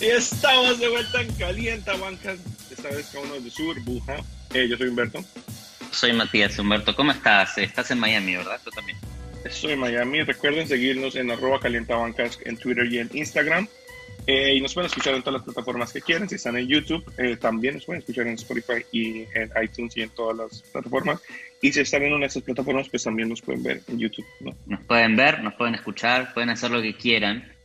Y estamos de vuelta en Calienta Bancas, esta vez con uno de su burbuja. Eh, yo soy Humberto. Soy Matías Humberto. ¿Cómo estás? Estás en Miami, ¿verdad? Tú también. Estoy en Miami. Recuerden seguirnos en arroba calientabancas en Twitter y en Instagram. Eh, y nos pueden escuchar en todas las plataformas que quieran. Si están en YouTube, eh, también nos pueden escuchar en Spotify y en iTunes y en todas las plataformas. Y si están en una de esas plataformas, pues también nos pueden ver en YouTube. ¿no? Nos pueden ver, nos pueden escuchar, pueden hacer lo que quieran.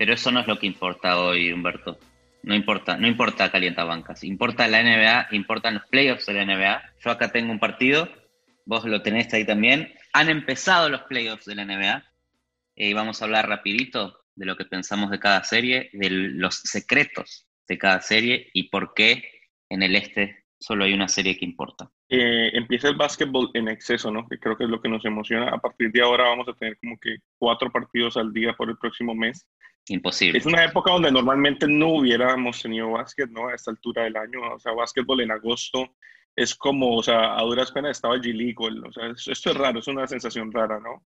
Pero eso no es lo que importa hoy, Humberto. No importa, no importa calienta bancas. Importa la NBA, importan los playoffs de la NBA. Yo acá tengo un partido, vos lo tenés ahí también. Han empezado los playoffs de la NBA eh, y vamos a hablar rapidito de lo que pensamos de cada serie, de los secretos de cada serie y por qué en el este solo hay una serie que importa. Eh, empieza el básquetbol en exceso, ¿no? Que creo que es lo que nos emociona. A partir de ahora vamos a tener como que cuatro partidos al día por el próximo mes. Imposible. Es una época donde normalmente no hubiéramos tenido básquet, ¿no? A esta altura del año. O sea, básquetbol en agosto es como, o sea, a duras penas estaba G-League. O sea, esto es raro, es una sensación rara, ¿no?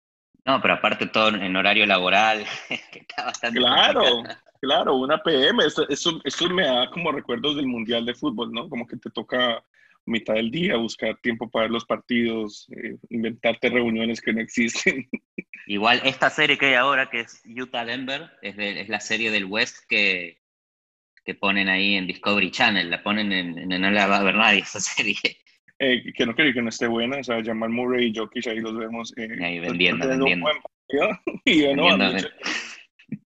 No, pero aparte todo en horario laboral, que está bastante Claro, claro, una PM. Eso, eso, eso me da como recuerdos del Mundial de Fútbol, ¿no? Como que te toca mitad del día, buscar tiempo para ver los partidos, eh, inventarte reuniones que no existen. Igual esta serie que hay ahora, que es Utah Denver, es, de, es la serie del West que, que ponen ahí en Discovery Channel, la ponen en, en, No la va a ver nadie esa serie. Eh, que no creo que no esté buena, o sea, Jamal Murray y Jokic ahí los vemos. Eh, ahí vendiendo, vendiendo. y yo, no,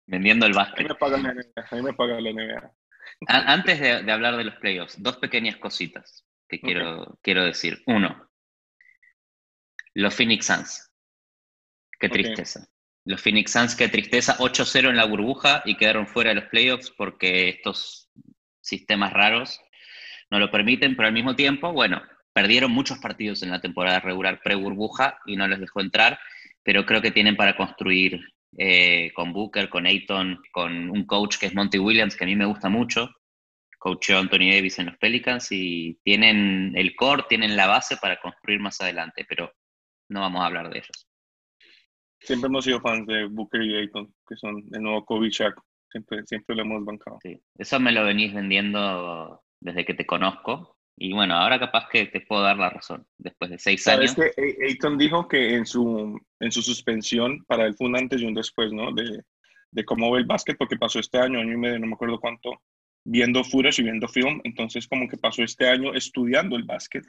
vendiendo, el básquet. A mí me pagan la NBA. A mí me pagan la NBA. Antes de, de hablar de los playoffs, dos pequeñas cositas que quiero, okay. quiero decir. Uno, los Phoenix Suns. Qué tristeza. Okay. Los Phoenix Suns, qué tristeza. 8-0 en la burbuja y quedaron fuera de los playoffs porque estos sistemas raros no lo permiten, pero al mismo tiempo, bueno, perdieron muchos partidos en la temporada regular pre-burbuja y no les dejó entrar, pero creo que tienen para construir eh, con Booker, con Ayton, con un coach que es Monty Williams, que a mí me gusta mucho, coachó Anthony Davis en los Pelicans y tienen el core, tienen la base para construir más adelante, pero no vamos a hablar de ellos. Siempre hemos sido fans de Booker y Ayton, que son el nuevo Kobe Shaq. Siempre, siempre lo hemos bancado. Sí. Eso me lo venís vendiendo desde que te conozco. Y bueno, ahora capaz que te puedo dar la razón, después de seis ¿Sabes años. que Ayton dijo que en su, en su suspensión, para él fue un antes y un después, ¿no? De, de cómo ve el básquet, porque pasó este año, año y medio, no me acuerdo cuánto, viendo footage y viendo film, entonces como que pasó este año estudiando el básquet.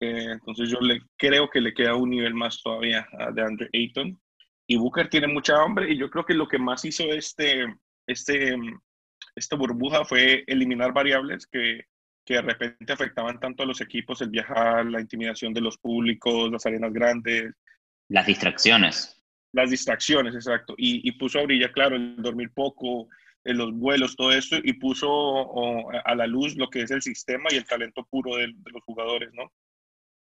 Eh, entonces yo le creo que le queda un nivel más todavía a de Andre Ayton. Y Booker tiene mucha hambre y yo creo que lo que más hizo este, este, esta burbuja fue eliminar variables que, que de repente afectaban tanto a los equipos, el viajar, la intimidación de los públicos, las arenas grandes. Las distracciones. Las distracciones, exacto. Y, y puso a brillar, claro, el dormir poco, en los vuelos, todo esto, y puso oh, a la luz lo que es el sistema y el talento puro de, de los jugadores, ¿no?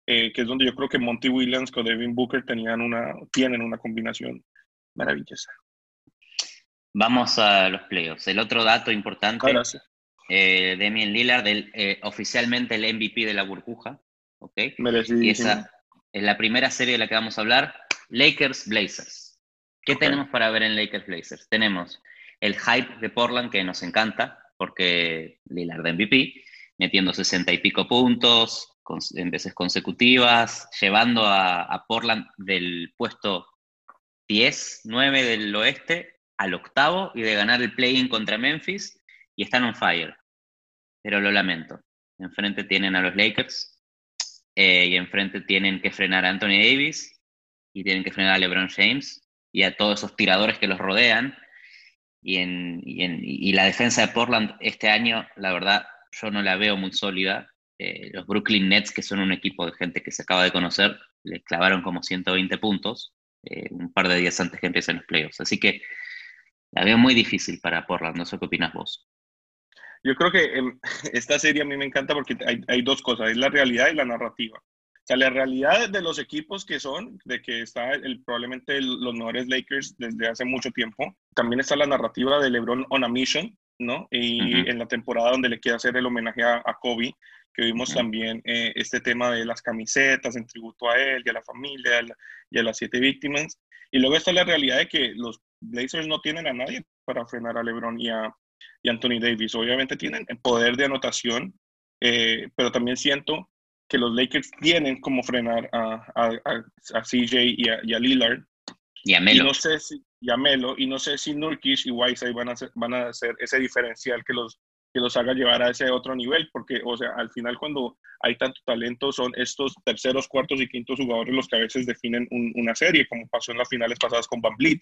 Eh, que es donde yo creo que Monty Williams con Devin Booker tenían una, tienen una combinación maravillosa. Vamos a los playoffs. El otro dato importante, gracias. Eh, Damian Lillard, eh, oficialmente el MVP de la burbuja, ¿ok? Y esa es la primera serie de la que vamos a hablar, Lakers Blazers. ¿Qué tenemos para ver en Lakers Blazers? Tenemos el hype de Portland que nos encanta, porque Lillard de MVP, metiendo 60 y pico puntos con- en veces consecutivas, llevando a, a Portland del puesto 10, 9 del oeste al octavo y de ganar el play-in contra Memphis y están on fire. Pero lo lamento. Enfrente tienen a los Lakers eh, y enfrente tienen que frenar a Anthony Davis y tienen que frenar a LeBron James y a todos esos tiradores que los rodean. Y, en, y, en, y la defensa de Portland este año, la verdad, yo no la veo muy sólida. Eh, los Brooklyn Nets, que son un equipo de gente que se acaba de conocer, les clavaron como 120 puntos eh, un par de días antes que empiecen los playoffs. Así que la veo muy difícil para Portland. No sé qué opinas vos. Yo creo que eh, esta serie a mí me encanta porque hay, hay, dos cosas, es la realidad y la narrativa. O sea, la realidad de los equipos que son, de que está el, probablemente el, los mejores Lakers desde hace mucho tiempo. También está la narrativa de LeBron on a mission, ¿no? Y uh -huh. en la temporada donde le quiere hacer el homenaje a, a Kobe, que vimos uh -huh. también eh, este tema de las camisetas en tributo a él y a la familia a la, y a las siete víctimas. Y luego está la realidad de que los Blazers no tienen a nadie para frenar a LeBron y a, y Anthony Davis. Obviamente tienen el poder de anotación, eh, pero también siento que los Lakers tienen como frenar a, a, CJ y a, Lillard. Y a Melo. Y no sé si, y a Melo, y no sé si Nurkic y Whiteside van a, van a hacer ese diferencial que los, que los haga llevar a ese otro nivel, porque, o sea, al final cuando hay tanto talento son estos terceros, cuartos y quintos jugadores los que a veces definen una serie, como pasó en las finales pasadas con Van Vliet,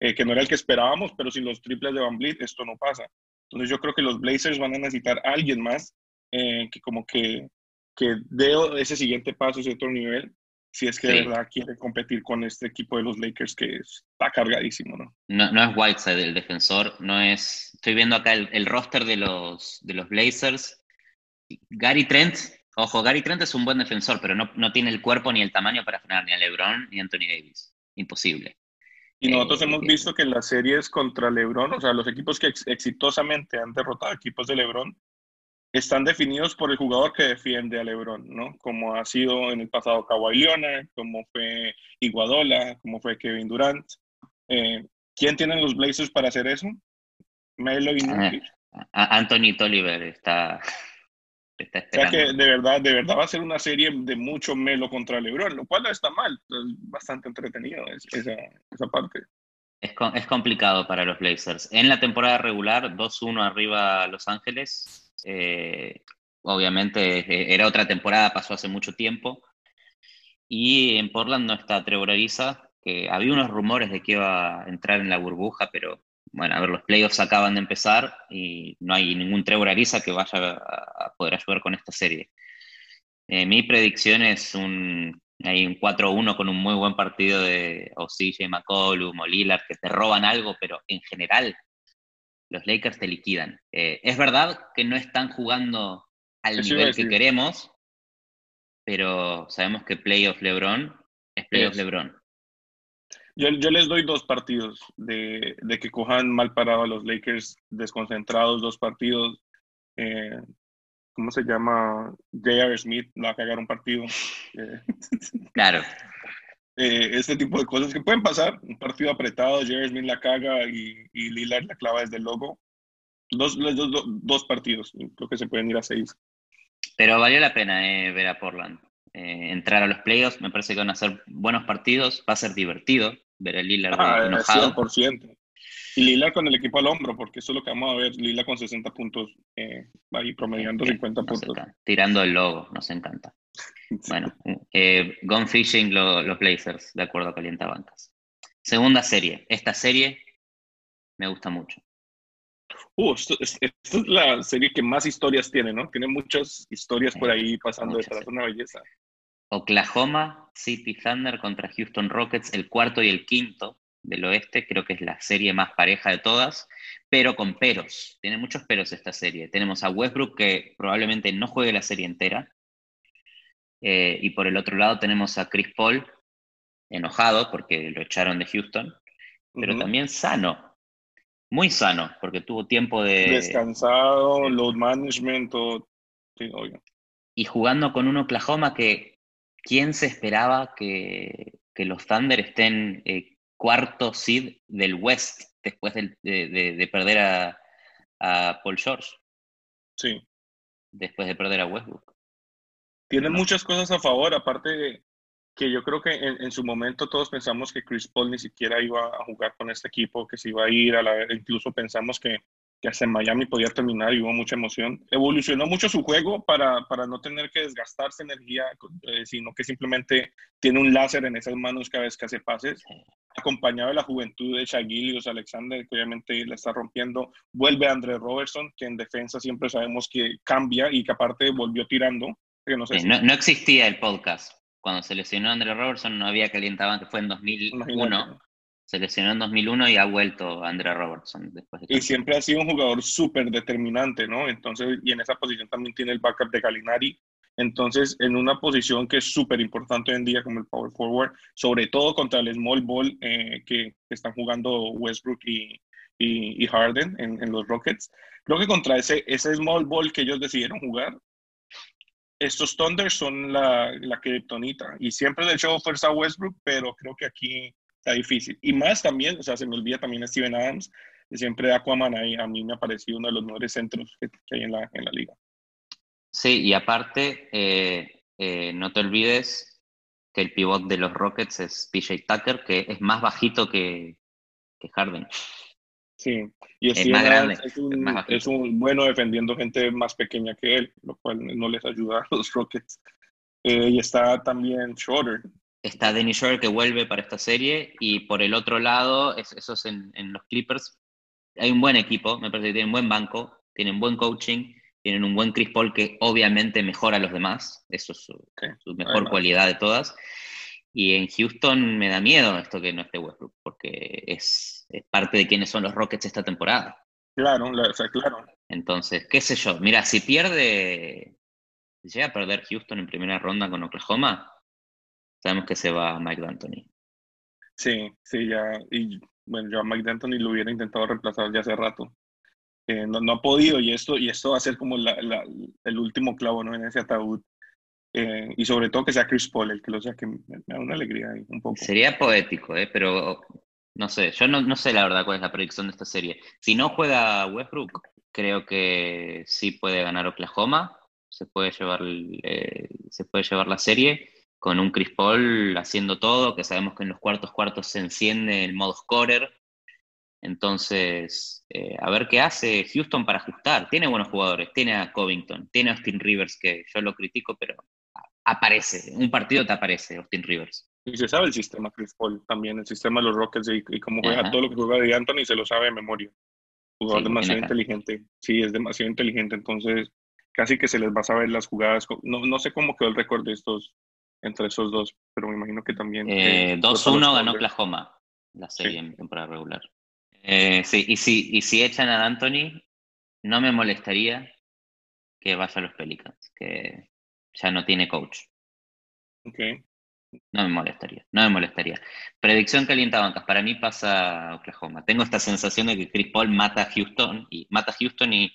eh, que no era el que esperábamos, pero sin los triples de Van Vliet esto no pasa. Entonces yo creo que los Blazers van a necesitar a alguien más eh, que como que, que dé ese siguiente paso, ese otro nivel, si es que de verdad quiere competir con este equipo de los Lakers que está cargadísimo, ¿no? No, no es Whiteside el defensor, no es... Estoy viendo acá el, roster de los, de los Blazers. Gary Trent, ojo, Gary Trent es un buen defensor, pero no, no tiene el cuerpo ni el tamaño para frenar ni a LeBron ni a Anthony Davis. Imposible. Y nosotros hemos eh, visto que en las series contra LeBron, o sea, los equipos que exitosamente han derrotado equipos de LeBron, están definidos por el jugador que defiende a LeBron, ¿no? Como ha sido en el pasado Kawhi Leonard, como fue Iguadola, como fue Kevin Durant. Eh, ¿Quién tienen los Blazers para hacer eso? Melo y. Anthony Tolliver está o sea que de verdad, de verdad va a ser una serie de mucho melo contra LeBron, lo cual no está mal, es bastante entretenido esa, esa parte. Es, es, complicado para los Blazers. En la temporada regular, 2-1 arriba Los Ángeles. Eh, obviamente eh, era otra temporada, pasó hace mucho tiempo. Y en Portland no está Trevor Ariza, que había unos rumores de que iba a entrar en la burbuja, pero bueno, a ver, los playoffs acaban de empezar y no hay ningún Trevor Ariza que vaya a, poder ayudar con esta serie. Eh, mi predicción es un, hay un 4-1 con un muy buen partido de o CJ McCollum o Lillard que te roban algo, pero en general los Lakers te liquidan. Eh, es verdad que no están jugando al nivel que queremos, pero sabemos que playoff LeBron es playoff LeBron. Yo, yo, les doy dos partidos de, de, que cojan mal parado a los Lakers desconcentrados, dos partidos. Eh, ¿Cómo se llama? J.R. Smith va a cagar un partido. Eh, claro. Eh, este tipo de cosas que pueden pasar. Un partido apretado, J.R. Smith la caga y, y Lillard la clava desde el logo. Dos, dos, dos, partidos, creo que se pueden ir a seis. Pero valió la pena ver a Portland. entrar a los playoffs, me parece que van a ser buenos partidos, va a ser divertido ver a Lillard ah, enojado. 100%. Y Lila con el equipo al hombro, porque eso es lo que vamos a ver, Lila con 60 puntos, eh, ahí promediando 50 puntos. Tirando el logo, nos encanta. Bueno, eh, Gone Fishing los Blazers, de acuerdo a Calientabancas. Segunda serie. Esta serie me gusta mucho. Uh, esta es la serie que más historias tiene, ¿no? Tiene muchas historias por ahí pasando detrás, una belleza. Oklahoma City Thunder contra Houston Rockets, el cuarto y el quinto del oeste, creo que es la serie más pareja de todas, pero con peros. Tiene muchos peros esta serie. Tenemos a Westbrook que probablemente no juegue la serie entera. Eh, y por el otro lado tenemos a Chris Paul, enojado porque lo echaron de Houston, pero también sano, muy sano, porque tuvo tiempo de... Descansado, load management, todo. Y jugando con un Oklahoma que ¿quién se esperaba que, los Thunder estén eh, cuarto seed del West después de, perder a, Paul George? Sí. Después de perder a Westbrook. Tienen muchas cosas a favor, aparte de que yo creo que en, su momento todos pensamos que Chris Paul ni siquiera iba a jugar con este equipo, que se iba a ir a la incluso pensamos que que hasta en Miami podía terminar y hubo mucha emoción. Evolucionó mucho su juego para, para no tener que desgastarse energía, eh, sino que simplemente tiene un láser en esas manos cada vez que hace pases. Acompañado de la juventud de Shagilios Alexander, que obviamente la está rompiendo. Vuelve André Robertson, que en defensa siempre sabemos que cambia y que aparte volvió tirando. Que no, sé no, existía el podcast. Cuando se lesionó André Robertson no había calientado, que fue en 2001 se lesionó en 2001 y ha vuelto Andrea Robertson después Y siempre ha sido un jugador súper determinante, ¿no? Entonces, y en esa posición también tiene el backup de Galinari. Entonces, en una posición que es súper importante hoy en día como el power forward, sobre todo contra el small ball eh, que, están jugando Westbrook y, y, Harden en, en, los Rockets, creo que contra ese, ese small ball que ellos decidieron jugar, estos Thunders son la, la tonita Y siempre le echó fuerza a Westbrook, pero creo que aquí está difícil. Y más también, o sea, se me olvida también a Steven Adams, siempre Aquaman ahí, a mí me ha parecido uno de los mejores centros que, hay en la, en la liga. Sí, y aparte, eh, eh, no te olvides que el pivot de los Rockets es PJ Tucker, que es más bajito que, que Harden. Sí, y es, más grande, es, un, es, un, bueno defendiendo gente más pequeña que él, lo cual no les ayuda a los Rockets. Eh, y está también Schroeder. Está Dennis Schroeder que vuelve para esta serie y por el otro lado, esos en, en los Clippers, hay un buen equipo, me parece que tienen buen banco, tienen buen coaching, tienen un buen Chris Paul que obviamente mejora a los demás, eso es su, mejor cualidad de todas. Y en Houston me da miedo esto que no esté Westbrook, porque es, parte de quiénes son los Rockets esta temporada. Claro, o sea, claro. Entonces, qué sé yo, mira, si pierde, si llega a perder Houston en primera ronda con Oklahoma, sabemos que se va Mike D'Antoni. Sí, sí, ya, y bueno, yo a Mike D'Antoni lo hubiera intentado reemplazar ya hace rato. no, no, ha podido y esto, y esto va a ser como el último clavo ¿no? en ese ataúd eh, y sobre todo que sea Chris Paul el que lo sea, que me, da una alegría ahí, un poco. Sería poético, ¿eh? pero no sé, yo no, no, sé la verdad cuál es la predicción de esta serie. Si no juega Westbrook, creo que sí puede ganar Oklahoma, se puede llevar, eh, se puede llevar la serie con un Chris Paul haciendo todo, que sabemos que en los cuartos cuartos se enciende el modo scorer. Entonces, eh, a ver qué hace Houston para ajustar. Tiene buenos jugadores, tiene a Covington, tiene a Austin Rivers, que yo lo critico, pero aparece, un partido te aparece Austin Rivers. Y se sabe el sistema Chris Paul también, el sistema de los Rockets y, cómo juega todo lo que juega de Anthony se lo sabe de memoria. Jugador demasiado inteligente, sí, es demasiado inteligente, entonces casi que se les va a saber las jugadas. No, no sé cómo quedó el récord de estos, entre esos dos, pero me imagino que también. 2-1 eh, ganó Oklahoma la serie en temporada regular. Eh, sí, y si, y si echan a Anthony, no me molestaría que vaya a los Pelicans, que ya no tiene coach. Ok. No me molestaría, no me molestaría. Predicción calienta bancas, para mí pasa Oklahoma. Tengo esta sensación de que Chris Paul mata a Houston y mata a Houston y,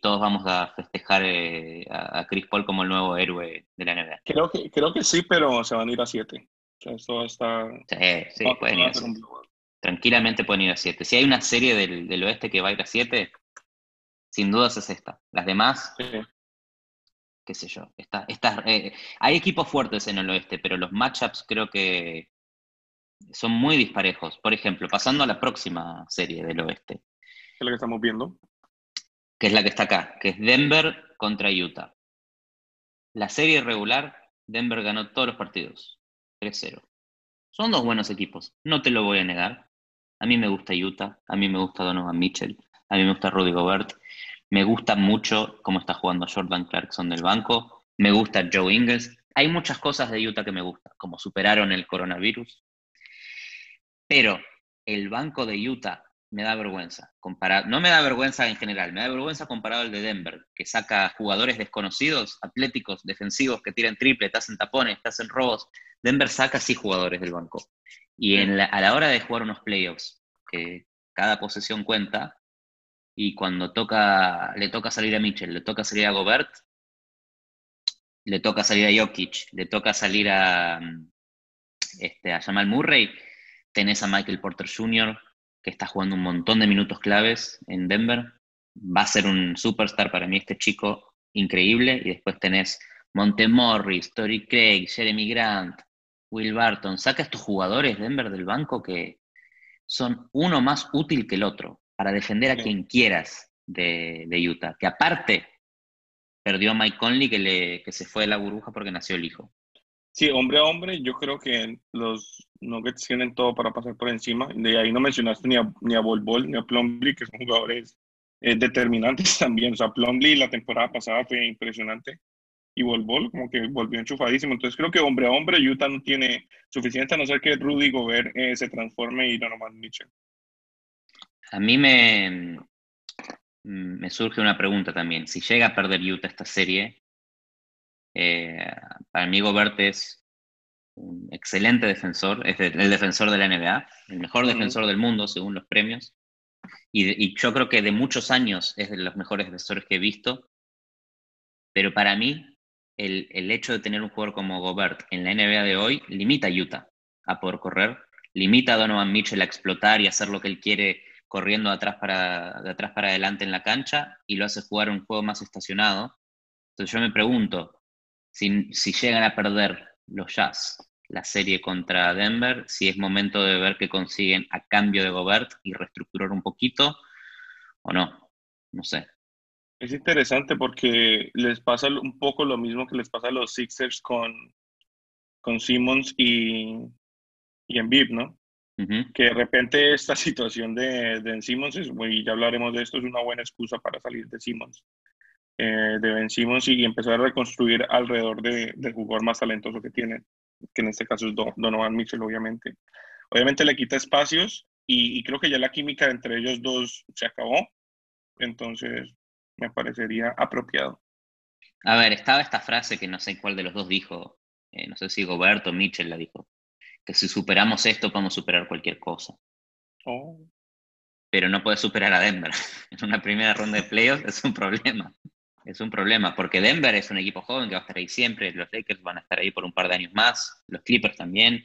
todos vamos a festejar eh, a, Chris Paul como el nuevo héroe de la NBA. Creo que, creo que sí, pero se van a ir a siete. O sea, está. Sí, sí, pueden ir a siete. Tranquilamente pueden ir a siete. Si hay una serie del, oeste que va a ir a siete, sin dudas es esta. Las demás, qué sé yo. Está, eh, hay equipos fuertes en el oeste, pero los matchups creo que son muy disparejos. Por ejemplo, pasando a la próxima serie del oeste. ¿Qué es la que estamos viendo? Que es la que está acá, que es Denver contra Utah. La serie regular, Denver ganó todos los partidos. 3-0. Son dos buenos equipos, no te lo voy a negar. A mí me gusta Utah, a mí me gusta Donovan Mitchell, a mí me gusta Rudy Gobert. Me gusta mucho cómo está jugando Jordan Clarkson del banco. Me gusta Joe Ingles. Hay muchas cosas de Utah que me gustan, como superaron el coronavirus. Pero el banco de Utah me da vergüenza. Comparado, no me da vergüenza en general, me da vergüenza comparado al de Denver, que saca jugadores desconocidos, atléticos, defensivos, que tiran triple, te hacen tapones, te hacen robos. Denver saca sí jugadores del banco. Y a la hora de jugar unos playoffs, que cada posesión cuenta, y cuando toca, le toca salir a Mitchell, le toca salir a Gobert, le toca salir a Jokic, le toca salir a, este, a Jamal Murray, tenés a Michael Porter Jr., que está jugando un montón de minutos claves en Denver. Va a ser un superstar para mí este chico increíble. Y después tenés Montemorris, Tory Craig, Jeremy Grant, Will Barton. Saca a estos jugadores Denver del banco que son uno más útil que el otro para defender a quien quieras de, Utah, que aparte perdió a Mike Conley que, le, que se fue de la burbuja porque nació el hijo. Sí, hombre a hombre, yo creo que los Nuggets tienen todo para pasar por encima. De ahí no mencionaste ni a, ni a Bol Bol ni a Plumlee, que son jugadores eh, determinantes también. O sea, Plumlee la temporada pasada fue impresionante y Bol Bol como que volvió enchufadísimo. Entonces creo que hombre a hombre Utah no tiene suficiente a no ser que Rudy Gobert eh, se transforme y no nomás Mitchell. A mí me, me surge una pregunta también. Si llega a perder Utah esta serie, eh, para mí Gobert es un excelente defensor, es el defensor de la NBA, el mejor defensor del mundo según los premios. Y, yo creo que de muchos años es de los mejores defensores que he visto. Pero para mí, el, el hecho de tener un jugador como Gobert en la NBA de hoy limita a Utah a poder correr, limita a Donovan Mitchell a explotar y hacer lo que él quiere corriendo de atrás, para, de atrás para adelante en la cancha y lo hace jugar un juego más estacionado. Entonces yo me pregunto, si, si llegan a perder los Jazz la serie contra Denver, si es momento de ver qué consiguen a cambio de Gobert y reestructurar un poquito o no, no sé. Es interesante porque les pasa un poco lo mismo que les pasa a los Sixers con, con Simmons y, y Embiid, ¿no? Que de repente esta situación de, de Simmons, es, y ya hablaremos de esto, es una buena excusa para salir de Simmons. Eh, de Ben Simmons y empezar a reconstruir alrededor de, del jugador más talentoso que tienen, que en este caso es Donovan Mitchell, obviamente. Obviamente le quita espacios y, y, creo que ya la química entre ellos dos se acabó, entonces me parecería apropiado. A ver, estaba esta frase que no sé cuál de los dos dijo, eh, no sé si Goberto Mitchell la dijo, que si superamos esto podemos superar cualquier cosa. Oh. Pero no puedes superar a Denver. en una primera ronda de playoffs es un problema. Es un problema, porque Denver es un equipo joven que va a estar ahí siempre, los Lakers van a estar ahí por un par de años más, los Clippers también,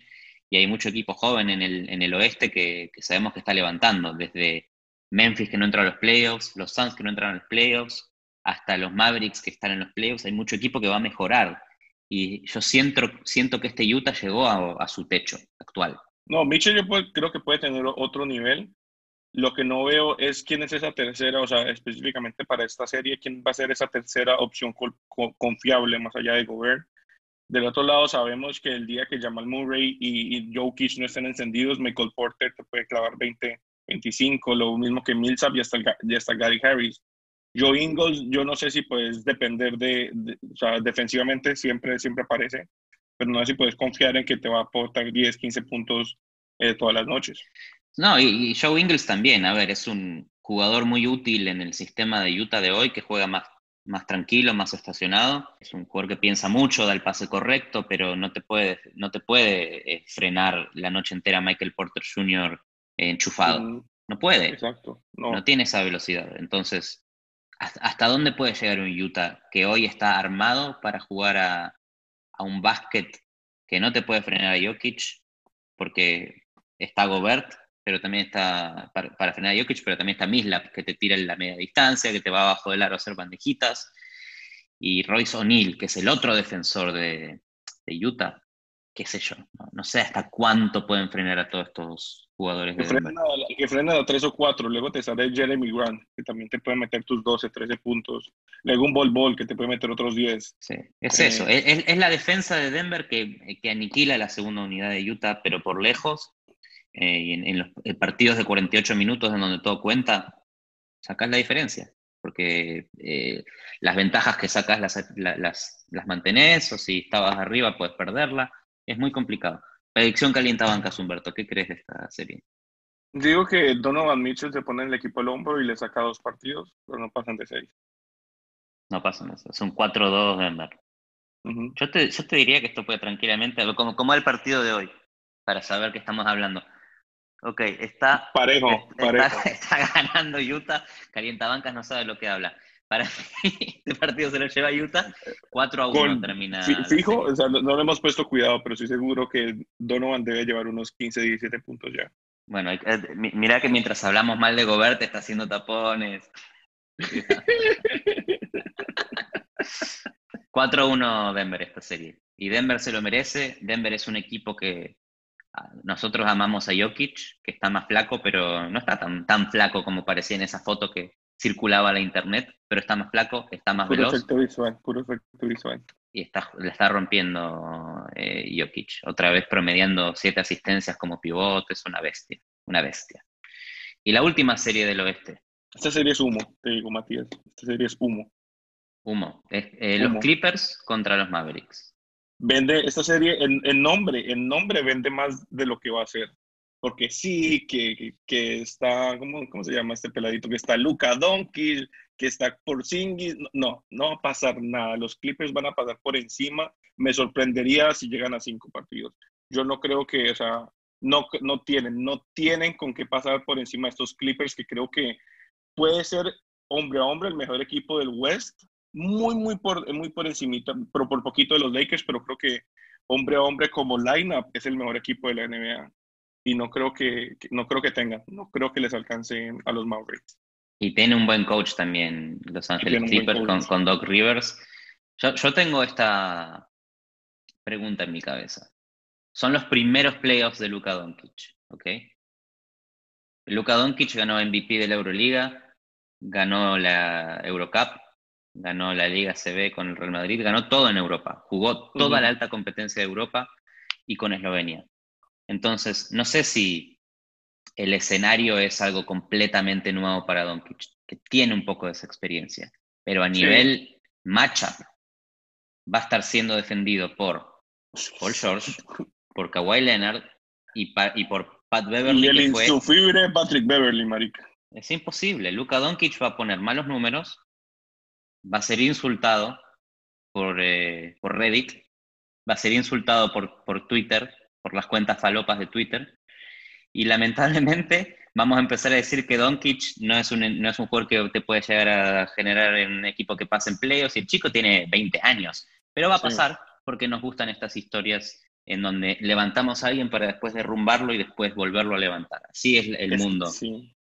y hay mucho equipo joven en el, en el oeste que, que sabemos que está levantando, desde Memphis que no entra a los playoffs, los Suns que no entran a los playoffs, hasta los Mavericks que están en los playoffs, hay mucho equipo que va a mejorar. Y yo siento, siento que este Utah llegó a, su techo actual. No, Mitchell yo creo que puede tener otro nivel. Lo que no veo es quién es esa tercera, o sea, específicamente para esta serie, quién va a ser esa tercera opción confiable más allá de Gobert. Del otro lado, sabemos que el día que Jamal Murray y, y Jokic no estén encendidos, Michael Porter te puede clavar 20, 25, lo mismo que Millsap y hasta, y hasta Gary Harris. Joe Ingles, yo no sé si puedes depender de, o sea, defensivamente siempre, siempre aparece, pero no sé si puedes confiar en que te va a aportar 10, 15 puntos eh, todas las noches. No, y, Joe Ingles también, a ver, es un jugador muy útil en el sistema de Utah de hoy, que juega más, más tranquilo, más estacionado. Es un jugador que piensa mucho, da el pase correcto, pero no te puede, no te puede eh, frenar la noche entera Michael Porter Jr. enchufado. Mm, no puede. Exacto. No. no tiene esa velocidad. Entonces, ¿Hasta dónde puede llegar un Utah que hoy está armado para jugar a, un básquet que no te puede frenar a Jokic? Porque está Gobert, pero también está para, frenar a Jokic, pero también está Mislap, que te tira en la media distancia, que te va abajo del aro a hacer bandejitas. Y Royce O'Neill, que es el otro defensor de, de Utah, qué sé yo, no, sé hasta cuánto pueden frenar a todos estos jugadores. Que, frena, que frena a tres o cuatro, luego te sale Jeremy Grant, que también te puede meter tus 12, 13 puntos, luego un Bol Bol, que te puede meter otros 10. Sí, es eso, eh, es, es, la defensa de Denver que, que, aniquila la segunda unidad de Utah, pero por lejos, eh, y en, los partidos de 48 minutos en donde todo cuenta, sacas la diferencia porque eh, las ventajas que sacas las, las, las, mantenés, o si estabas arriba puedes perderla es muy complicado. Predicción calienta bancas, Humberto. ¿Qué crees de esta serie? Digo que Donovan Mitchell se pone en el equipo al hombro y le saca dos partidos, pero no pasan de seis. No pasan de seis. Son 4-2 Denver. yo, te, yo te diría que esto puede tranquilamente, como, como el partido de hoy, para saber qué estamos hablando. Ok, está, parejo, está, parejo. está ganando Utah, calienta bancas no sabe lo que habla. Para mí, este partido se lo lleva Utah, 4 a 1 termina. Fijo, o sea, no, le hemos puesto cuidado, pero estoy seguro que Donovan debe llevar unos 15, 17 puntos ya. Bueno, mira que mientras hablamos mal de Gobert, está haciendo tapones. 4-1 Denver esta serie. Y Denver se lo merece. Denver es un equipo que nosotros amamos a Jokic, que está más flaco, pero no está tan, tan flaco como parecía en esa foto que, circulaba la internet, pero está más flaco, está más puro veloz. Efecto visual, puro efecto visual. Y está, la está rompiendo eh, Jokic, otra vez promediando siete asistencias como pivote, es una bestia, una bestia. Y la última serie del oeste. Esta serie es humo, te digo, Matías. Esta serie es humo. Humo. Eh, Los Clippers contra los Mavericks. Vende, esta serie en, nombre, en nombre vende más de lo que va a ser porque sí, que, que, está, ¿cómo, ¿cómo, se llama este peladito? Que está Luca Doncic, que está por Singis. No, no va a pasar nada. Los Clippers van a pasar por encima. Me sorprendería si llegan a cinco partidos. Yo no creo que, o sea, no, no tienen, no tienen con qué pasar por encima de estos Clippers, que creo que puede ser hombre a hombre el mejor equipo del West. Muy, muy por, muy por encimita, pero por poquito de los Lakers, pero creo que hombre a hombre como lineup es el mejor equipo de la NBA. y no creo que, no creo que tengan, no creo que les alcance a los Mavericks. Y tiene un buen coach también, Los Ángeles Clippers, con, con, Doc Rivers. Yo, yo tengo esta pregunta en mi cabeza. Son los primeros playoffs de Luka Doncic, ¿ok? Luka Doncic ganó MVP de la Euroliga, ganó la Eurocup, ganó la Liga CB con el Real Madrid, ganó todo en Europa, jugó toda la alta competencia de Europa y con Eslovenia. Entonces, no sé si el escenario es algo completamente nuevo para Doncic, que tiene un poco de esa experiencia, pero a nivel matchup va a estar siendo defendido por Paul George, por Kawhi Leonard y, y por Pat Beverly. Y el Patrick Beverly, marica. Es imposible. Luka Doncic va a poner malos números, va a ser insultado por, eh, por Reddit, va a ser insultado por, por Twitter, por las cuentas falopas de Twitter, y lamentablemente vamos a empezar a decir que Doncic no es un, no es un jugador que te puede llegar a generar en un equipo que pase en playoffs, y el chico tiene 20 años, pero va a pasar porque nos gustan estas historias en donde levantamos a alguien para después derrumbarlo y después volverlo a levantar. Así es el mundo. Sí.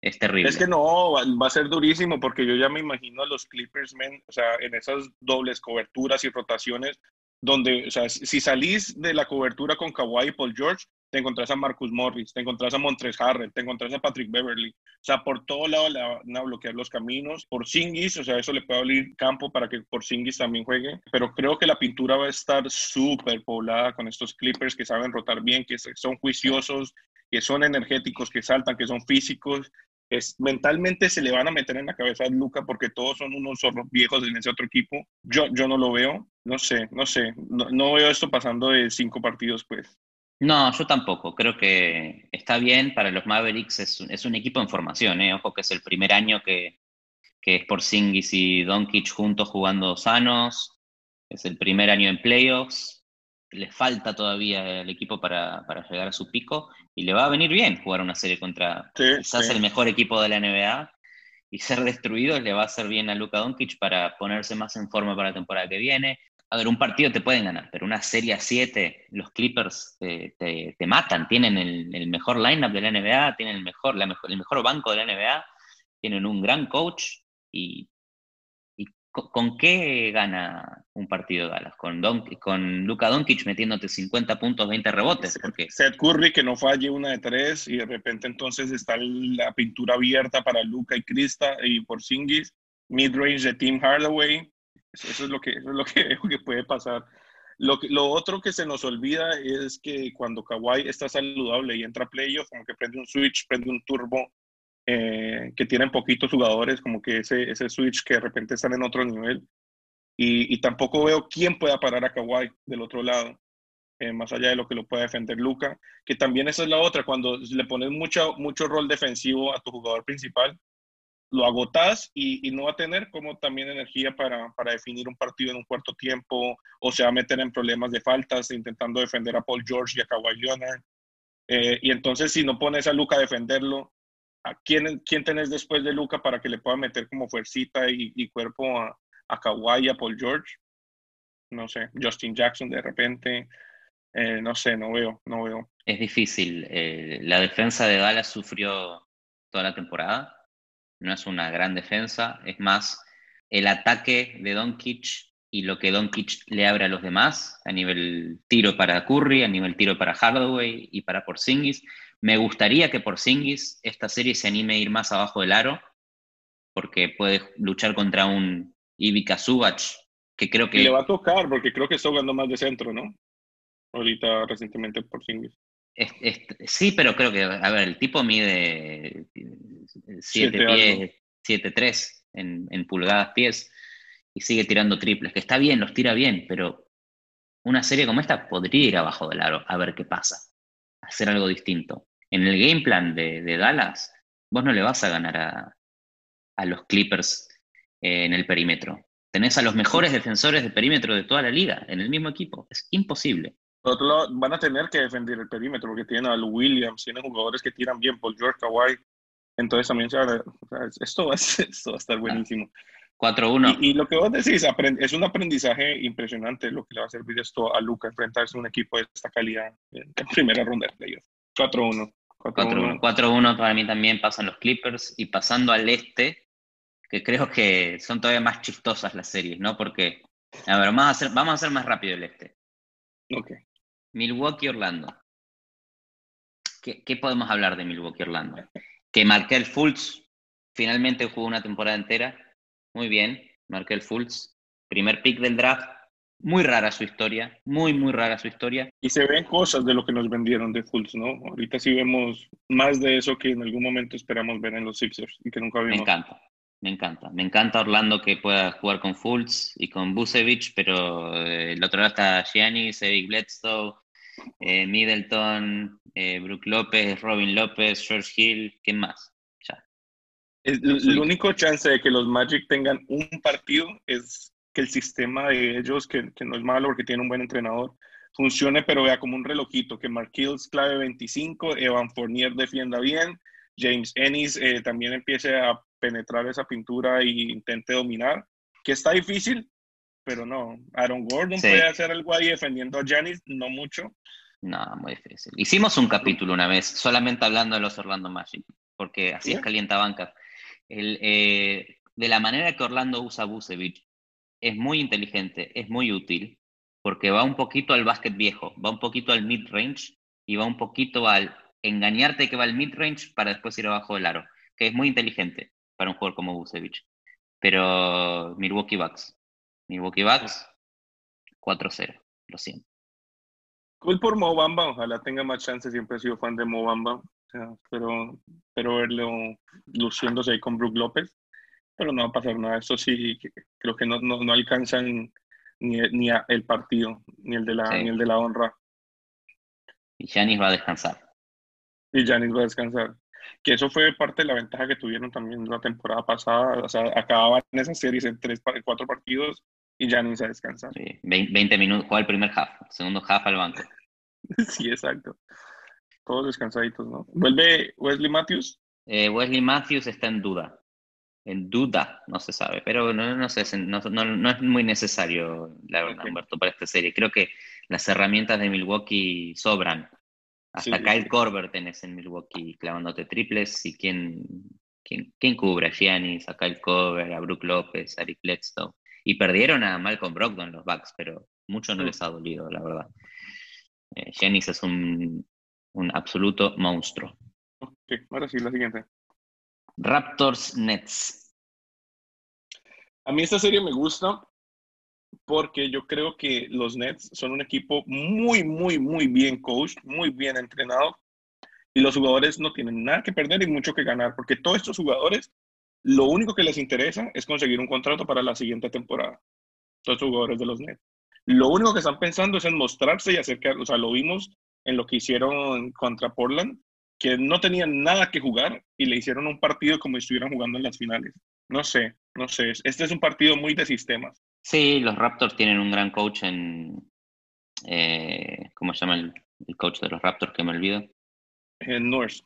Es terrible. Es que no, va, a ser durísimo porque yo ya me imagino a los Clippers, men, o sea, en esas dobles coberturas y rotaciones, donde, o sea, si salís de la cobertura con Kawhi y Paul George, te encontrás a Marcus Morris, te encontrás a Montres Harrell, te encontrás a Patrick Beverly. O sea, por todo lado le van a bloquear los caminos. Por Singis, o sea, eso le puede abrir campo para que por Singis también juegue. Pero creo que la pintura va a estar súper poblada con estos Clippers que saben rotar bien, que son juiciosos, que son energéticos, que saltan, que son físicos. Es, mentalmente se le van a meter en la cabeza a Luca porque todos son unos zorros viejos en ese otro equipo. Yo, yo no lo veo, no sé, no sé, no, veo esto pasando de cinco partidos, pues. No, yo tampoco. Creo que está bien para los Mavericks. Es, es un equipo en formación. ¿eh? Ojo que es el primer año que, que es por Singis y Doncic juntos jugando sanos. Es el primer año en playoffs. Le falta todavía el equipo para, para llegar a su pico y le va a venir bien jugar una serie contra quizás el mejor equipo de la NBA y ser destruido le va a hacer bien a Luka Doncic para ponerse más en forma para la temporada que viene a ver, un partido te pueden ganar, pero una serie a 7, los Clippers te, te, matan. Tienen el, el mejor lineup de la NBA, tienen el mejor, la mejor, el mejor banco de la NBA, tienen un gran coach. ¿Y, con, qué gana un partido de Dallas? Con, Don, con Luka Doncic metiéndote 50 puntos, 20 rebotes. Porque... Seth Curry que no falle una de tres y de repente entonces está la pintura abierta para Luka y Krista y por Singis. Midrange de Tim Hardaway eso es lo que, es lo que, que puede pasar. Lo, lo otro que se nos olvida es que cuando Kawhi está saludable y entra a playoff, como que prende un switch, prende un turbo, eh, que tienen poquitos jugadores, como que ese, ese switch que de repente están en otro nivel. Y, y tampoco veo quién pueda parar a Kawhi del otro lado, eh, más allá de lo que lo pueda defender Luca, que también esa es la otra, cuando le pones mucho, mucho rol defensivo a tu jugador principal, lo agotás y, no va a tener como también energía para, para, definir un partido en un cuarto tiempo o se va a meter en problemas de faltas intentando defender a Paul George y a Kawhi Leonard. Eh, y entonces si no pones a Luca a defenderlo, ¿a quién, quién tenés después de Luca para que le pueda meter como fuercita y, cuerpo a, a Kawhi a Paul George? No sé, Justin Jackson de repente, eh, no sé, no veo, no veo. Es difícil. Eh, la defensa de Dallas sufrió toda la temporada no es una gran defensa, es más el ataque de Doncic y lo que Doncic le abre a los demás a nivel tiro para Curry, a nivel tiro para Hardaway y para Porzingis. Me gustaría que Porzingis esta serie se anime a ir más abajo del aro porque puede luchar contra un Ivica Subac que creo que... le va a tocar porque creo que está jugando más de centro, ¿no? Ahorita recientemente Porzingis sí, pero creo que, a ver, el tipo mide 7 pies, 7-3 en, en, pulgadas pies y sigue tirando triples, que está bien, los tira bien, pero una serie como esta podría ir abajo del aro a ver qué pasa, hacer algo distinto. En el game plan de, de Dallas, vos no le vas a ganar a, a los Clippers eh, en el perímetro. Tenés a los mejores defensores de perímetro de toda la liga en el mismo equipo. Es imposible. Por otro lado, van a tener que defender el perímetro porque tienen a Lou Williams, tienen jugadores que tiran bien, por George Kawhi. Entonces también se esto, va, esto va a estar buenísimo. 4-1. Y, lo que vos decís, es un aprendizaje impresionante lo que le va a servir esto a Luca, enfrentarse a un equipo de esta calidad en primera ronda de playoff. 4-1. 4-1 para mí también pasan los Clippers y pasando al este, que creo que son todavía más chistosas las series, ¿no? Porque, a ver, vamos a hacer, vamos a hacer más rápido el este. Ok. Milwaukee-Orlando. ¿Qué, ¿Qué, podemos hablar de Milwaukee-Orlando? Que Markel Fultz finalmente jugó una temporada entera. Muy bien, Markel Fultz. Primer pick del draft. Muy rara su historia, muy, muy rara su historia. Y se ven cosas de lo que nos vendieron de Fultz, ¿no? Ahorita sí vemos más de eso que en algún momento esperamos ver en los Sixers y que nunca vimos. Me encanta, me encanta. Me encanta Orlando que pueda jugar con Fultz y con Busevich, pero eh, el otro lado está Giannis, Eric Bledsoe, eh, Middleton, eh, Brook López, Robin López, George Hill, ¿quién más? El único chance de que los Magic tengan un partido es que el sistema de ellos, que, que, no es malo porque tiene un buen entrenador, funcione, pero vea como un relojito, que Mark Hills clave 25, Evan Fournier defienda bien, James Ennis eh, también empiece a penetrar esa pintura e intente dominar, que está difícil, pero no. Aaron Gordon puede hacer algo ahí defendiendo a Janis, no mucho. No, muy difícil. Hicimos un capítulo una vez, solamente hablando de los Orlando Magic, porque así es calienta banca. El, eh, de la manera que Orlando usa Busevich, es muy inteligente, es muy útil, porque va un poquito al básquet viejo, va un poquito al mid-range y va un poquito al engañarte que va al mid-range para después ir abajo del aro, que es muy inteligente para un jugador como Busevich. Pero Milwaukee Bucks, Milwaukee Bucks 4-0, lo siento. Cool por Mobamba, ojalá tenga más chance, siempre he sido fan de Mobamba, pero, pero verlo luciéndose ahí con Brook López pero no va a pasar nada. Eso sí, creo que no, no, no alcanzan ni, ni el partido, ni el de la, ni el de la honra. Y Janis va a descansar. Y Janis va a descansar. Que eso fue parte de la ventaja que tuvieron también la temporada pasada. O sea, acababan esas series en tres, cuatro partidos y Janis a descansar. Sí, 20 minutos, juega el primer half, segundo half al banco. sí, exacto. Todos descansaditos, ¿no? ¿Vuelve Wesley Matthews? Eh, Wesley Matthews está en duda en duda, no se sabe, pero no, no, sé, no, no, es muy necesario, la verdad, Humberto, para esta serie. Creo que las herramientas de Milwaukee sobran. Hasta Kyle Korver tenés en Milwaukee clavándote triples y quién, quién, quién cubre a Giannis, a Kyle Korver, a Brook López, a Eric Bledsoe. Y perdieron a Malcolm Brogdon los Bucks, pero mucho no les ha dolido, la verdad. Eh, Giannis es un, un absoluto monstruo. Ok, ahora sí, la siguiente. Raptors Nets. A mí esta serie me gusta porque yo creo que los Nets son un equipo muy, muy, muy bien coached, muy bien entrenado y los jugadores no tienen nada que perder y mucho que ganar porque todos estos jugadores lo único que les interesa es conseguir un contrato para la siguiente temporada. Todos estos jugadores de los Nets. Lo único que están pensando es en mostrarse y acercar, o sea, lo vimos en lo que hicieron contra Portland, que no tenían nada que jugar y le hicieron un partido como si estuvieran jugando en las finales. No sé, no sé. Este es un partido muy de sistemas. Sí, los Raptors tienen un gran coach en. Eh, ¿Cómo se llama el, coach de los Raptors que me olvido? En Norse.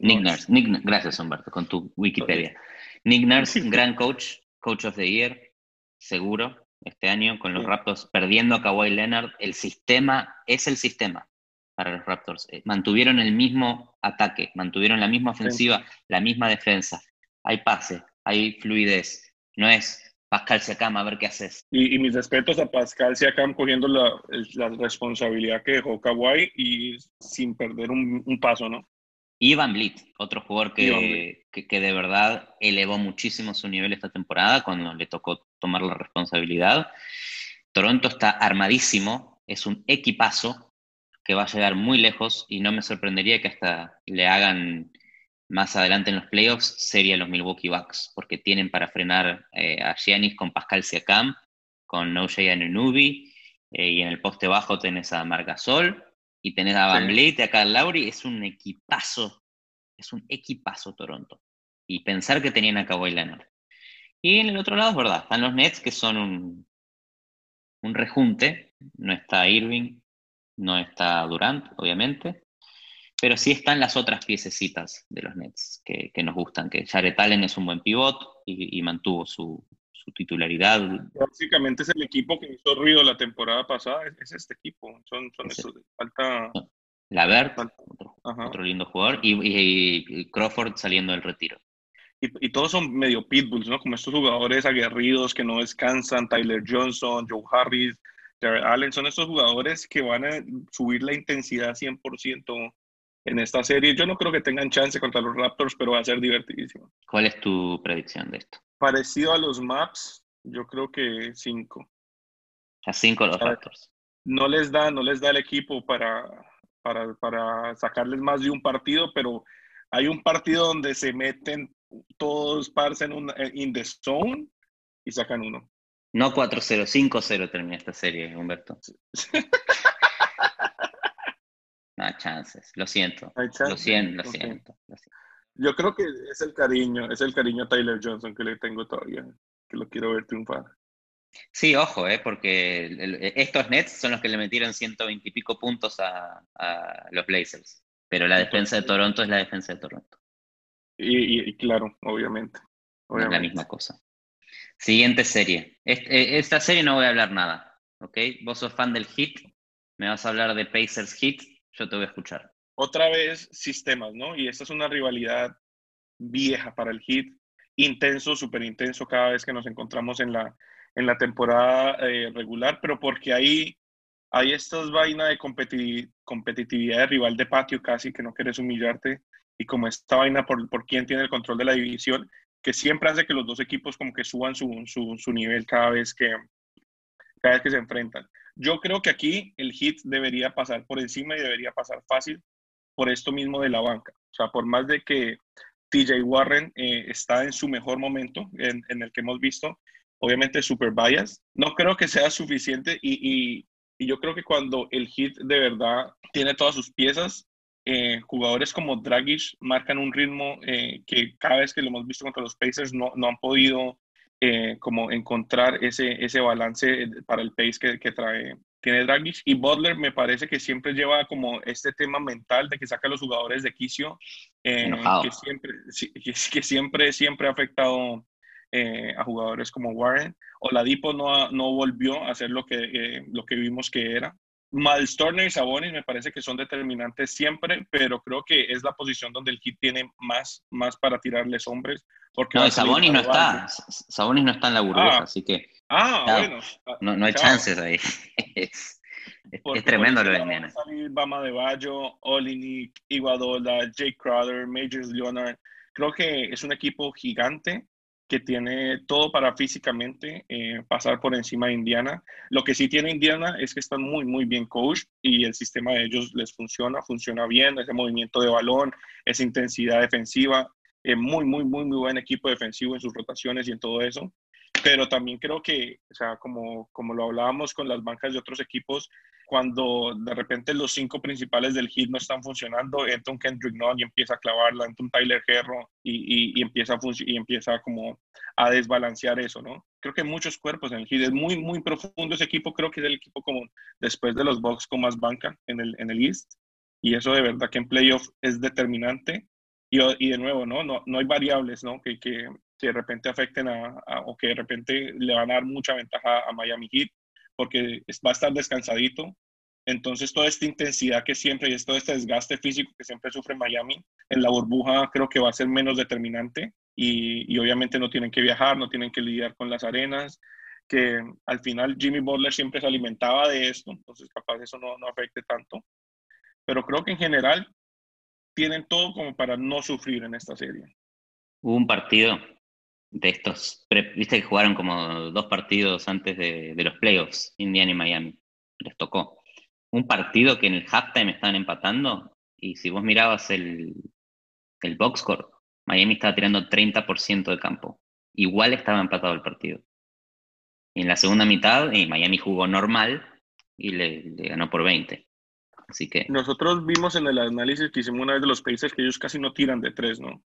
Nick Nurse. gracias, Humberto, con tu Wikipedia. Nick Nurse, gran coach, coach of the year, seguro, este año, con los Raptors perdiendo a Kawhi Leonard. El sistema es el sistema para los Raptors. Eh, mantuvieron el mismo ataque, mantuvieron la misma ofensiva, la misma defensa. Hay pase, hay fluidez. No es Pascal Siakam, a ver qué haces. Y, mis respetos a Pascal Siakam cogiendo la, la, responsabilidad que dejó Kawhi y sin perder un, paso, ¿no? Ivan Blit, otro jugador que, que, que, de verdad elevó muchísimo su nivel esta temporada cuando le tocó tomar la responsabilidad. Toronto está armadísimo, es un equipazo, que va a llegar muy lejos y no me sorprendería que hasta le hagan más adelante en los playoffs sería los Milwaukee Bucks, porque tienen para frenar eh, a Giannis con Pascal Siakam, con Noje Anunobi, eh, y en el poste bajo tenés a Margasol, y tenés a Van Vliet y a Carl Lowry, es un equipazo, es un equipazo Toronto. Y pensar que tenían a Kawhi Leonard. Y en el otro lado es verdad, están los Nets que son un, un rejunte, no está Irving, no está Durant, obviamente, pero sí están las otras piececitas de los Nets que, nos gustan, que Jared Allen es un buen pivot y, mantuvo su, titularidad. Básicamente es el equipo que hizo ruido la temporada pasada, es, este equipo, son, son falta, Lavert, otro, otro lindo jugador, y, Crawford saliendo del retiro. Y, todos son medio pitbulls, ¿no? Como estos jugadores aguerridos que no descansan, Tyler Johnson, Joe Harris, Jared Allen, son estos jugadores que van a subir la intensidad 100% en esta serie. Yo no creo que tengan chance contra los Raptors, pero va a ser divertidísimo. ¿Cuál es tu predicción de esto? Parecido a los Maps, yo creo que 5. A 5 los Raptors. No les da, no les da el equipo para, para, para sacarles más de un partido, pero hay un partido donde se meten todos parse en un in the zone y sacan uno. No 4-0, 5-0 termina esta serie, Humberto. no hay chances, lo siento. Lo, siento, lo, siento, Yo creo que es el cariño, es el cariño a Tyler Johnson que le tengo todavía, que lo quiero ver triunfar. Sí, ojo, eh, porque estos Nets son los que le metieron 120 y pico puntos a, a los Blazers. Pero la defensa de Toronto es la defensa de Toronto. Y, claro, obviamente. es la misma cosa. Siguiente serie. Eh, esta serie no voy a hablar nada, ¿ok? Vos sos fan del Hit, me vas a hablar de Pacers Hit, yo te voy a escuchar. Otra vez sistemas, ¿no? Y esta es una rivalidad vieja para el Hit, intenso, súper intenso cada vez que nos encontramos en la, en la temporada eh, regular, pero porque ahí hay estas vainas de competitividad de rival de patio casi, que no quieres humillarte, y como esta vaina por, por quién tiene el control de la división, que siempre hace que los dos equipos como que suban su, su, nivel cada vez, que, cada vez que se enfrentan. Yo creo que aquí el hit debería pasar por encima y debería pasar fácil por esto mismo de la banca. O sea, por más de que TJ Warren eh, está en su mejor momento, en, en, el que hemos visto, obviamente super bias, no creo que sea suficiente y, y, y yo creo que cuando el hit de verdad tiene todas sus piezas, eh, jugadores como Dragic marcan un ritmo eh, que cada vez que lo hemos visto contra los Pacers no, no han podido eh, como encontrar ese, ese balance para el pace que, que, trae tiene Dragic. Y Butler me parece que siempre lleva como este tema mental de que saca a los jugadores de quicio que siempre que siempre siempre ha afectado a jugadores como Warren. O la Dipo no, no volvió a ser lo que lo que vimos que era Miles Turner y Sabonis me parece que son determinantes siempre, pero creo que es la posición donde el Heat tiene más, más para tirarles hombres. Porque no, Sabonis no está. Sabonis no está en la burbuja, ah. así que. Ah, bueno. No, no hay chances ahí. es, tremendo lo de Nena. Bama de Bayo, Olinik, Iguadola, Jake Crowder, Majors Leonard. Creo que es un equipo gigante que tiene todo para físicamente eh, pasar por encima de Indiana. Lo que sí tiene Indiana es que están muy, muy bien coach y el sistema de ellos les funciona, funciona bien, ese movimiento de balón, esa intensidad defensiva, eh, muy, muy, muy, muy buen equipo defensivo en sus rotaciones y en todo eso. Pero también creo que, o sea, como, como lo hablábamos con las bancas de otros equipos, cuando de repente los cinco principales del hit no están funcionando, entra un Kendrick Nunn y empieza a clavarla, entra un Tyler Herro y, empieza, a y empieza como a desbalancear eso, ¿no? Creo que muchos cuerpos en el hit, es muy, muy profundo ese equipo, creo que es el equipo como después de los Bucks con más banca en el, en el East, y eso de verdad que en playoff es determinante, y, y de nuevo, ¿no? ¿no? No hay variables, ¿no? Que, que, que de repente afecten a, o que de repente le van a dar mucha ventaja a Miami Heat porque va a estar descansadito. Entonces, toda esta intensidad que siempre y todo este desgaste físico que siempre sufre Miami en la burbuja, creo que va a ser menos determinante. Y, obviamente no tienen que viajar, no tienen que lidiar con las arenas, que al final Jimmy Butler siempre se alimentaba de esto, entonces capaz eso no, no afecte tanto. Pero creo que en general tienen todo como para no sufrir en esta serie. Hubo un partido de estos, viste que jugaron como dos partidos antes de, los playoffs, Indiana y Miami, les tocó. Un partido que en el halftime estaban empatando y si vos mirabas el, el box score, Miami estaba tirando 30% de campo. Igual estaba empatado el partido. Y en la segunda mitad, y Miami jugó normal y le, le, ganó por 20. Así que. Nosotros vimos en el análisis que hicimos una vez de los Pacers que ellos casi no tiran de tres, ¿no?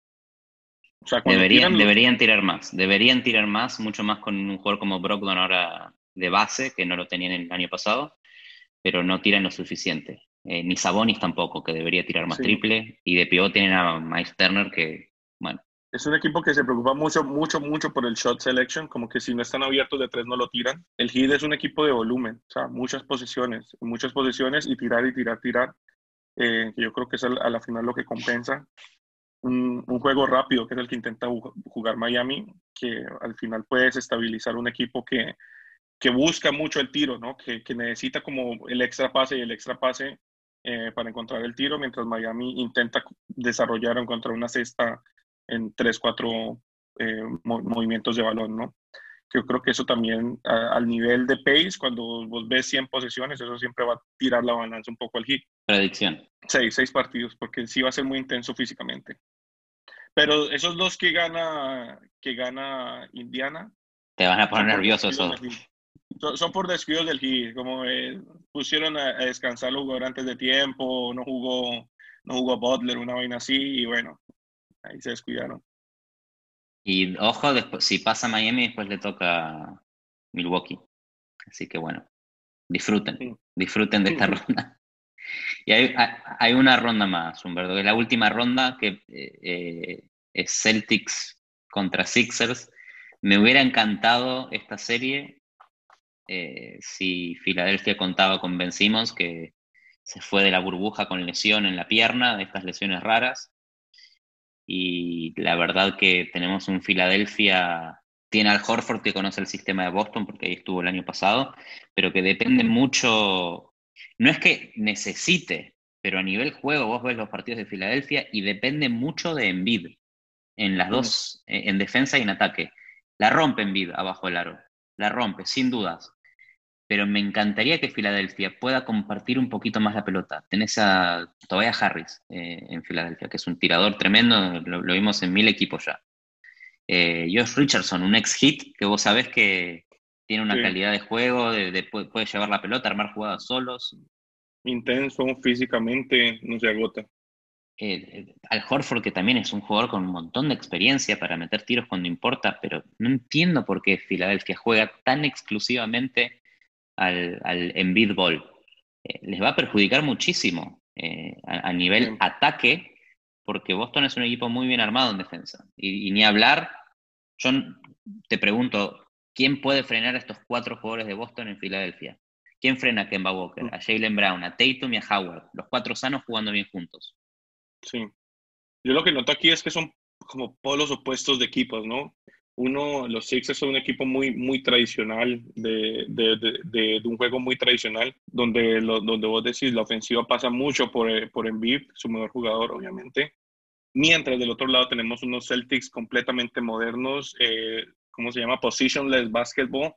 Deberían, deberían tirar más, deberían tirar más, mucho más con un jugador como Brogdon ahora de base, que no lo tenían el año pasado, pero no tiran lo suficiente. Eh, ni Sabonis tampoco, que debería tirar más triple, y de pivot tienen a Miles Turner, que, bueno. Es un equipo que se preocupa mucho, mucho, mucho por el shot selection, como que si no están abiertos de tres no lo tiran. El Heat es un equipo de volumen, o sea, muchas posiciones, muchas posiciones y tirar y tirar, tirar. eh, yo creo que es a la final lo que compensa. Un, juego rápido, que es el que intenta jugar Miami, que al final puede estabilizar un equipo que, que busca mucho el tiro, ¿no? que, que necesita como el extra pase y el extra pase eh, para encontrar el tiro, mientras Miami intenta desarrollar o encontrar una cesta en tres, cuatro eh, movimientos de balón, ¿no? Yo creo que eso también al nivel de pace, cuando vos ves 100 posesiones, eso siempre va a tirar la balanza un poco al hit. Predicción. Seis, seis partidos, porque sí va a ser muy intenso físicamente. Pero esos dos que gana, que gana Indiana. Te van a poner nervioso eso son, por descuidos del Heat, como eh, pusieron a, descansar los jugadores antes de tiempo, no jugó, no jugó Butler, una vaina así, y bueno, ahí se descuidaron. Y ojo, después, si pasa Miami, después le toca Milwaukee. Así que bueno, disfruten, disfruten de esta ronda. Y hay, hay, una ronda más, Humberto, que es la última ronda que eh, eh, es Celtics contra Sixers. Me hubiera encantado esta serie eh, si Filadelfia contaba con Ben Simmons, que se fue de la burbuja con lesión en la pierna, de estas lesiones raras. Y la verdad que tenemos un Filadelfia, tiene al Horford que conoce el sistema de Boston, porque ahí estuvo el año pasado, pero que depende mucho, no es que necesite, pero a nivel juego vos ves los partidos de Filadelfia y depende mucho de Embiid en las dos, en defensa y en ataque. La rompe Embiid abajo del aro, la rompe, sin dudas pero me encantaría que Filadelfia pueda compartir un poquito más la pelota. Tenés a Tobias Harris eh, en Filadelfia, que es un tirador tremendo, lo, vimos en mil equipos ya. Eh, Josh Richardson, un ex hit que vos sabés que tiene una calidad de juego, de, puede llevar la pelota, armar jugadas solos. Intenso físicamente, no se agota. Eh, al Horford, que también es un jugador con un montón de experiencia para meter tiros cuando importa, pero no entiendo por qué Filadelfia juega tan exclusivamente al, al Embiid Ball. Eh, les va a perjudicar muchísimo eh, a, nivel ataque, porque Boston es un equipo muy bien armado en defensa. Y, ni hablar, yo te pregunto, ¿quién puede frenar a estos cuatro jugadores de Boston en Filadelfia? ¿Quién frena a Kemba Walker, a Jalen Brown, a Tatum y a Howard? Los cuatro sanos jugando bien juntos. Sí. Yo lo que noto aquí es que son como polos opuestos de equipos, ¿no? uno, los Sixers son un equipo muy, muy tradicional, de, de, de, un juego muy tradicional, donde, donde vos decís la ofensiva pasa mucho por, por Embiid, su mejor jugador, obviamente. Mientras del otro lado tenemos unos Celtics completamente modernos, eh, ¿cómo se llama? Positionless basketball,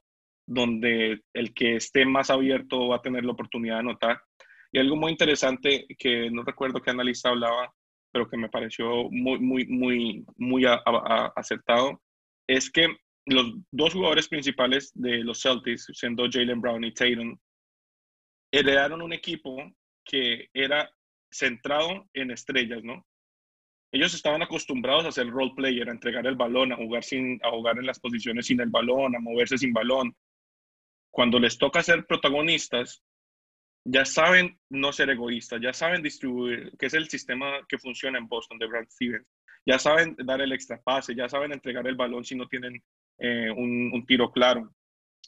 donde el que esté más abierto va a tener la oportunidad de anotar. Y algo muy interesante que no recuerdo qué analista hablaba, pero que me pareció muy, muy, muy, muy acertado, es que los dos jugadores principales de los Celtics, siendo Jalen Brown y Tatum, heredaron un equipo que era centrado en estrellas, ¿no? Ellos estaban acostumbrados a ser role player, a entregar el balón, a jugar, sin, a jugar en las posiciones sin el balón, a moverse sin balón. Cuando les toca ser protagonistas, ya saben no ser egoístas, ya saben distribuir, que es el sistema que funciona en Boston de Brad Stevens ya saben dar el extra pase, ya saben entregar el balón si no tienen eh, un, tiro claro.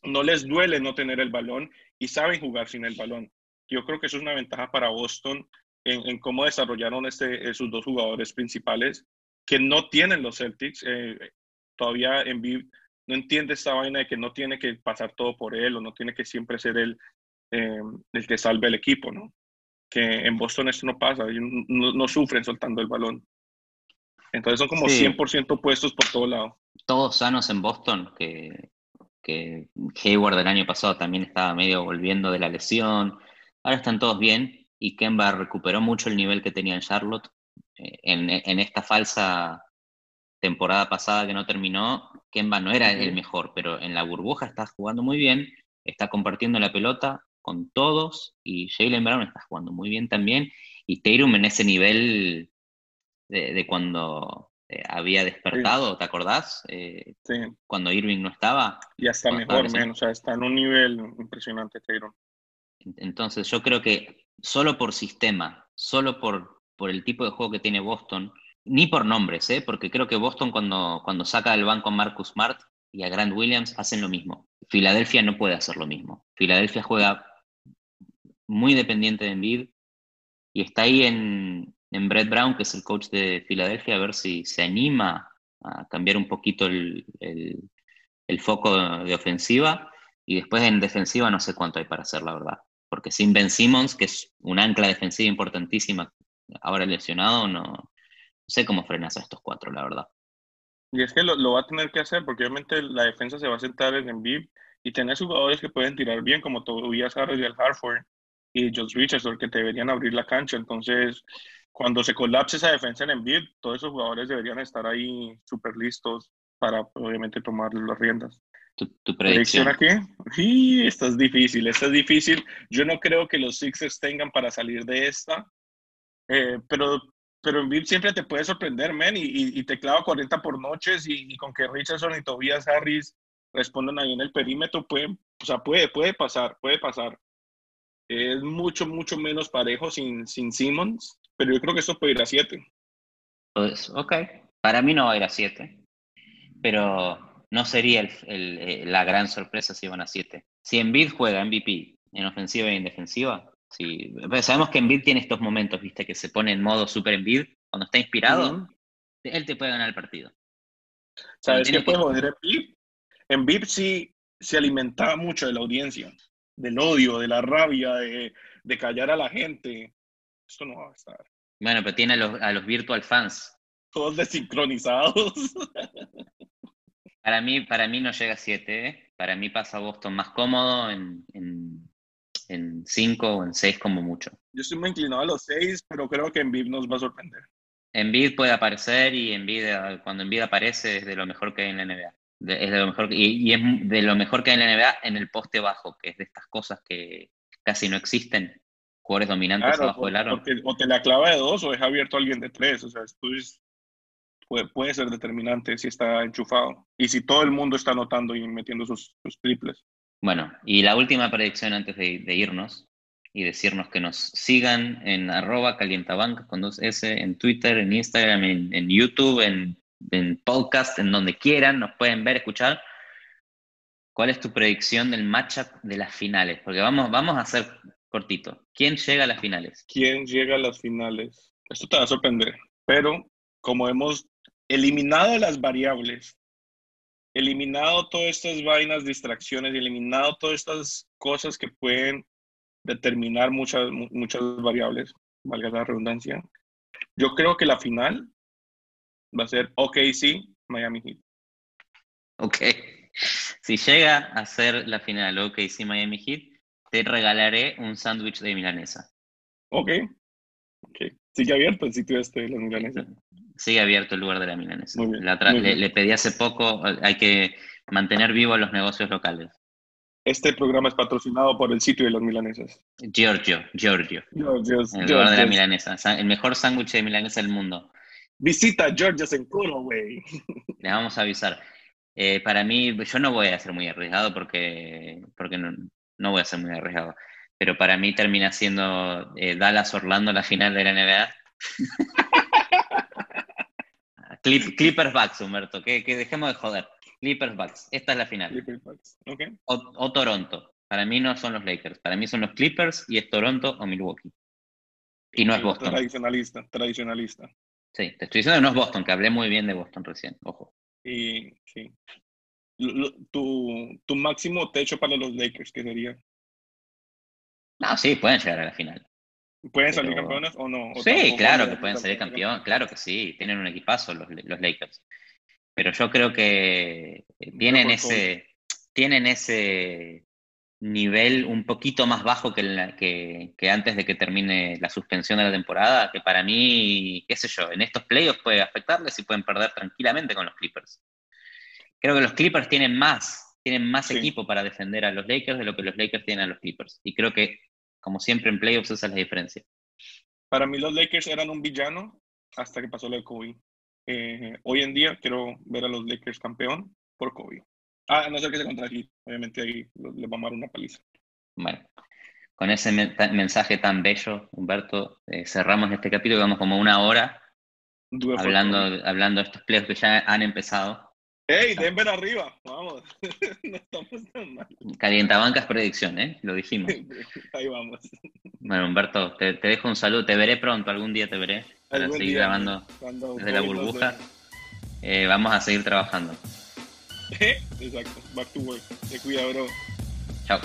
No les duele no tener el balón y saben jugar sin el balón. Yo creo que eso es una ventaja para Boston en, cómo desarrollaron este, esos dos jugadores principales que no tienen los Celtics. Eh, todavía en no entiende esta vaina de que no tiene que pasar todo por él o no tiene que siempre ser él eh, el que salve el equipo, ¿no? Que en Boston esto no pasa, no, no sufren soltando el balón. Entonces son como 100% puestos por todo lado. Todos sanos en Boston, que, que Hayward del año pasado también estaba medio volviendo de la lesión. Ahora están todos bien y Kemba recuperó mucho el nivel que tenía en Charlotte. Eh, en, esta falsa temporada pasada que no terminó, Kemba no era el mejor, pero en la burbuja está jugando muy bien, está compartiendo la pelota con todos y Jalen Brown está jugando muy bien también y Tatum en ese nivel de, cuando eh, había despertado, ¿te acordás? Eh, sí. Cuando Irving no estaba. Ya está mejor, menos, o sea, está en un nivel impresionante Taylor. Entonces yo creo que solo por sistema, solo por, por el tipo de juego que tiene Boston, ni por nombres, ¿eh? porque creo que Boston cuando, cuando saca del banco a Marcus Smart y a Grant Williams hacen lo mismo. Filadelfia no puede hacer lo mismo. Filadelfia juega muy dependiente de Embiid, y está ahí en, en Brett Brown, que es el coach de Filadelfia, a ver si se anima a cambiar un poquito el, el, foco de ofensiva. Y después en defensiva no sé cuánto hay para hacer, la verdad. Porque sin Ben Simmons, que es un ancla defensiva importantísima, ahora lesionado, no, sé cómo frenas a estos cuatro, la verdad. Y es que lo, va a tener que hacer, porque obviamente la defensa se va a sentar en Embiid y tener jugadores que pueden tirar bien, como Tobias Harris y el Hartford y Josh Richardson, que deberían abrir la cancha. Entonces, cuando se colapse esa defensa en Embiid, todos esos jugadores deberían estar ahí súper listos para, obviamente, tomar las riendas. ¿Tu, predicción? aquí? Sí, esta es difícil, esta es difícil. Yo no creo que los Sixers tengan para salir de esta, eh, pero pero en VIP siempre te puede sorprender, men, y, y, te clava 40 por noches y, con que Richardson y Tobias Harris respondan ahí en el perímetro, puede, o sea, puede, puede pasar, puede pasar. Es mucho, mucho menos parejo sin, sin Simmons, pero yo creo que eso puede ir a 7. Pues, ok. Para mí no va a ir a 7, pero no sería el, el, la gran sorpresa si van a 7. Si Embiid juega MVP en ofensiva y en defensiva, Sí, sabemos que Envid tiene estos momentos, viste, que se pone en modo super Envid, cuando está inspirado, él te puede ganar el partido. ¿Sabes qué puede joder Envid? Envid sí se alimentaba mucho de la audiencia, del odio, de la rabia, de, callar a la gente. Esto no va a estar. Bueno, pero tiene a los, a los virtual fans. Todos desincronizados. Para mí, para mí no llega a 7. ¿eh? Para mí pasa Boston más cómodo en en 5 o en 6 como mucho. Yo estoy muy inclinado a los 6, pero creo que Envid nos va a sorprender. Envid puede aparecer y Envid, cuando Envid aparece es de lo mejor que hay en la NBA. es de lo mejor, y, es de lo mejor que hay en la NBA en el poste bajo, que es de estas cosas que casi no existen. Jugadores dominantes abajo del aro. o te la clava de dos o deja abierto a alguien de tres. O sea, puede, puede, ser determinante si está enchufado. Y si todo el mundo está anotando y metiendo sus, sus triples. Bueno, y la última predicción antes de, irnos y decirnos que nos sigan en arroba calientabanca con dos S, en Twitter, en Instagram, en, YouTube, en, podcast, en donde quieran, nos pueden ver, escuchar. ¿Cuál es tu predicción del matchup de las finales? Porque vamos, vamos a hacer cortito. ¿Quién llega a las finales? ¿Quién llega a las finales? Esto te va a sorprender, pero como hemos eliminado las variables eliminado todas estas vainas, distracciones, eliminado todas estas cosas que pueden determinar muchas, muchas variables, valga la redundancia. Yo creo que la final va a ser OKC, Miami Heat. Ok. Si llega a ser la final OKC, Miami Heat, te regalaré un sándwich de milanesa. Ok. okay. Sigue abierto el sitio este de la milanesa. Sigue abierto el lugar de la milanesa. le, pedí hace poco, hay que mantener vivos los negocios locales. Este programa es patrocinado por el sitio de los milanesas. Giorgio, Giorgio. el lugar de la milanesa. El mejor sándwich de milanesa del mundo. Visita Giorgio's en güey. Le vamos a avisar. Eh, para mí, yo no voy a ser muy arriesgado porque, porque no, no voy a ser muy arriesgado pero para mí termina siendo eh, Dallas Orlando la final de la NBA. Clippers Bucks, Humberto, que, dejemos de joder. Clippers Bucks, esta es la final. Clippers Bucks, okay. o, Toronto. Para mí no son los Lakers, para mí son los Clippers y es Toronto o Milwaukee. Y no es Boston. Tradicionalista, tradicionalista. Sí, te estoy diciendo que no es Boston, que hablé muy bien de Boston recién, ojo. Y sí. tu, tu máximo techo para los Lakers, ¿qué sería? No, sí, pueden llegar a la final. ¿Pueden salir campeones o no? sí, claro que pueden salir campeones, claro que sí, tienen un equipazo los, los Lakers. Pero yo creo que tienen ese, tienen ese nivel un poquito más bajo que, que, antes de que termine la suspensión de la temporada, que para mí, qué sé yo, en estos playoffs puede afectarles y pueden perder tranquilamente con los Clippers. Creo que los Clippers tienen más, tienen más equipo para defender a los Lakers de lo que los Lakers tienen a los Clippers. Y creo que como siempre en playoffs esa es la diferencia. Para mí los Lakers eran un villano hasta que pasó lo de Kobe. Eh, hoy en día quiero ver a los Lakers campeón por Kobe. Ah, no sé qué se contra aquí. Obviamente ahí les vamos a dar una paliza. Bueno, con ese mensaje tan bello, Humberto, eh, cerramos este capítulo. Vamos como una hora hablando, hablando de estos playoffs que ya han empezado. ¡Ey, Denver arriba! Vamos, no estamos tan mal. Calientabancas predicción, ¿eh? Lo dijimos. Ahí vamos. Bueno, Humberto, te, dejo un saludo. Te veré pronto, algún día te veré para seguir grabando desde la burbuja. Eh, vamos a seguir trabajando. Exacto, back to work. Te cuida, bro. Chao.